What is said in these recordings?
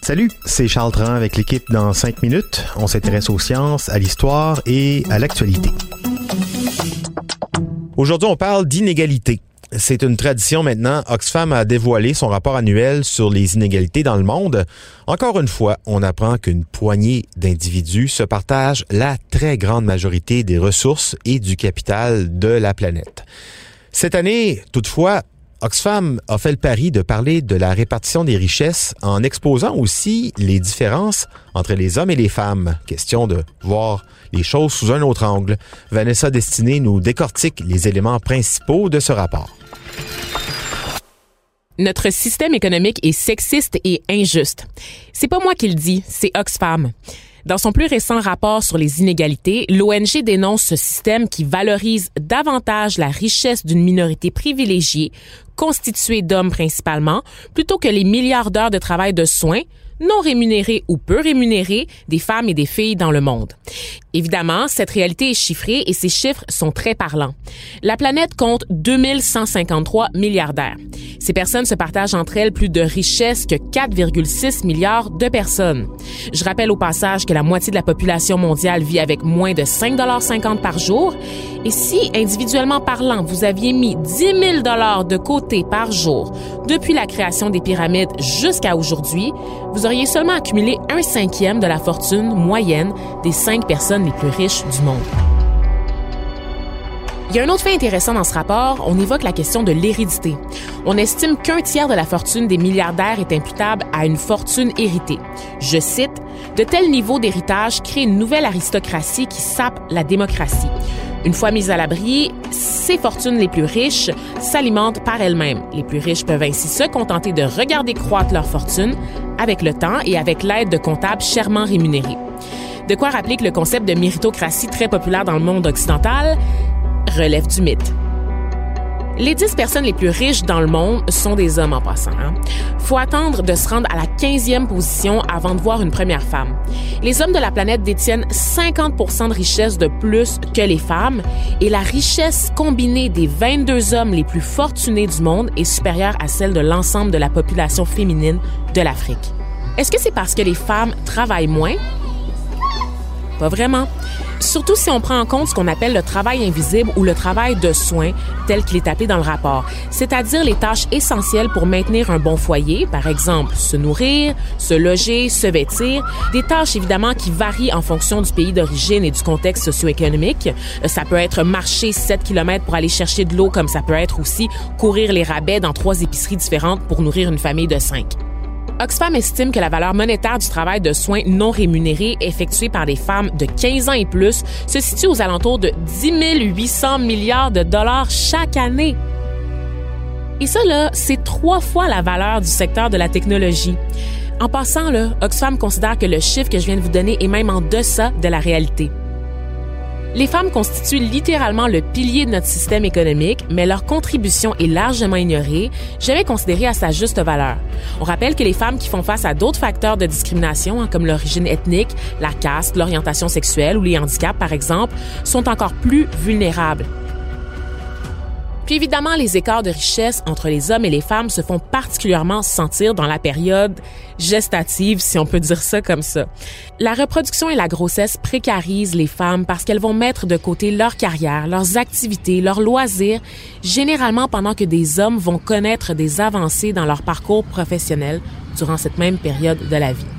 Salut, c'est Charles Tran avec l'équipe dans 5 minutes. On s'intéresse aux sciences, à l'histoire et à l'actualité. Aujourd'hui, on parle d'inégalité. C'est une tradition maintenant. Oxfam a dévoilé son rapport annuel sur les inégalités dans le monde. Encore une fois, on apprend qu'une poignée d'individus se partagent la très grande majorité des ressources et du capital de la planète. Cette année, toutefois, Oxfam a fait le pari de parler de la répartition des richesses en exposant aussi les différences entre les hommes et les femmes. Question de voir les choses sous un autre angle. Vanessa Destinée nous décortique les éléments principaux de ce rapport. Notre système économique est sexiste et injuste. C'est pas moi qui le dis, c'est Oxfam. Dans son plus récent rapport sur les inégalités, l'ONG dénonce ce système qui valorise davantage la richesse d'une minorité privilégiée, constituée d'hommes principalement, plutôt que les milliards d'heures de travail de soins, non rémunérés ou peu rémunérés des femmes et des filles dans le monde. Évidemment, cette réalité est chiffrée et ces chiffres sont très parlants. La planète compte 2153 milliardaires. Ces personnes se partagent entre elles plus de richesses que 4,6 milliards de personnes. Je rappelle au passage que la moitié de la population mondiale vit avec moins de 5,50 par jour. Et si, individuellement parlant, vous aviez mis 10 000 de côté par jour depuis la création des pyramides jusqu'à aujourd'hui, auriez seulement accumulé un cinquième de la fortune moyenne des cinq personnes les plus riches du monde. Il y a un autre fait intéressant dans ce rapport, on évoque la question de l'hérédité. On estime qu'un tiers de la fortune des milliardaires est imputable à une fortune héritée. Je cite, De tels niveaux d'héritage créent une nouvelle aristocratie qui sape la démocratie. Une fois mises à l'abri, ces fortunes les plus riches s'alimentent par elles-mêmes. Les plus riches peuvent ainsi se contenter de regarder croître leur fortune avec le temps et avec l'aide de comptables chèrement rémunérés. De quoi rappeler que le concept de méritocratie très populaire dans le monde occidental relève du mythe. Les 10 personnes les plus riches dans le monde sont des hommes en passant. Hein? Faut attendre de se rendre à la 15e position avant de voir une première femme. Les hommes de la planète détiennent 50% de richesse de plus que les femmes et la richesse combinée des 22 hommes les plus fortunés du monde est supérieure à celle de l'ensemble de la population féminine de l'Afrique. Est-ce que c'est parce que les femmes travaillent moins pas vraiment. Surtout si on prend en compte ce qu'on appelle le travail invisible ou le travail de soins, tel qu'il est appelé dans le rapport, c'est-à-dire les tâches essentielles pour maintenir un bon foyer, par exemple se nourrir, se loger, se vêtir, des tâches évidemment qui varient en fonction du pays d'origine et du contexte socio-économique. Euh, ça peut être marcher 7 km pour aller chercher de l'eau, comme ça peut être aussi courir les rabais dans trois épiceries différentes pour nourrir une famille de cinq. Oxfam estime que la valeur monétaire du travail de soins non rémunéré effectué par des femmes de 15 ans et plus se situe aux alentours de 10 800 milliards de dollars chaque année. Et ça, là, c'est trois fois la valeur du secteur de la technologie. En passant, là, Oxfam considère que le chiffre que je viens de vous donner est même en deçà de la réalité. Les femmes constituent littéralement le pilier de notre système économique, mais leur contribution est largement ignorée, jamais considérée à sa juste valeur. On rappelle que les femmes qui font face à d'autres facteurs de discrimination, hein, comme l'origine ethnique, la caste, l'orientation sexuelle ou les handicaps, par exemple, sont encore plus vulnérables. Puis évidemment, les écarts de richesse entre les hommes et les femmes se font particulièrement sentir dans la période gestative, si on peut dire ça comme ça. La reproduction et la grossesse précarisent les femmes parce qu'elles vont mettre de côté leur carrière, leurs activités, leurs loisirs, généralement pendant que des hommes vont connaître des avancées dans leur parcours professionnel durant cette même période de la vie.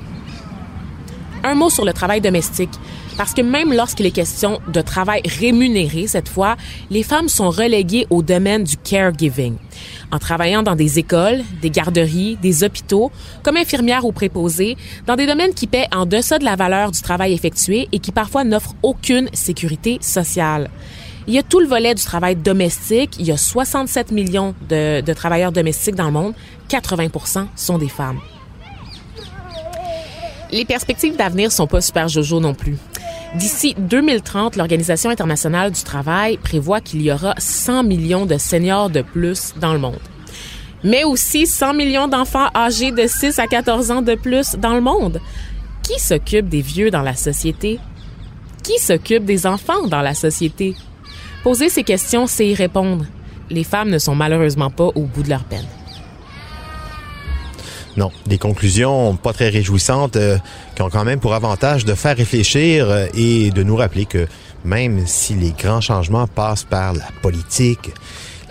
Un mot sur le travail domestique. Parce que même lorsqu'il est question de travail rémunéré, cette fois, les femmes sont reléguées au domaine du caregiving. En travaillant dans des écoles, des garderies, des hôpitaux, comme infirmières ou préposées, dans des domaines qui paient en deçà de la valeur du travail effectué et qui parfois n'offrent aucune sécurité sociale. Il y a tout le volet du travail domestique. Il y a 67 millions de, de travailleurs domestiques dans le monde. 80% sont des femmes. Les perspectives d'avenir sont pas super jojo non plus. D'ici 2030, l'Organisation internationale du travail prévoit qu'il y aura 100 millions de seniors de plus dans le monde. Mais aussi 100 millions d'enfants âgés de 6 à 14 ans de plus dans le monde. Qui s'occupe des vieux dans la société? Qui s'occupe des enfants dans la société? Poser ces questions, c'est y répondre. Les femmes ne sont malheureusement pas au bout de leur peine. Non, des conclusions pas très réjouissantes euh, qui ont quand même pour avantage de faire réfléchir euh, et de nous rappeler que même si les grands changements passent par la politique,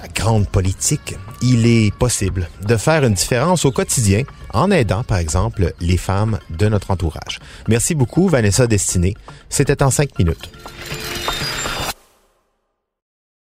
la grande politique, il est possible de faire une différence au quotidien en aidant, par exemple, les femmes de notre entourage. Merci beaucoup, Vanessa Destinée. C'était en cinq minutes.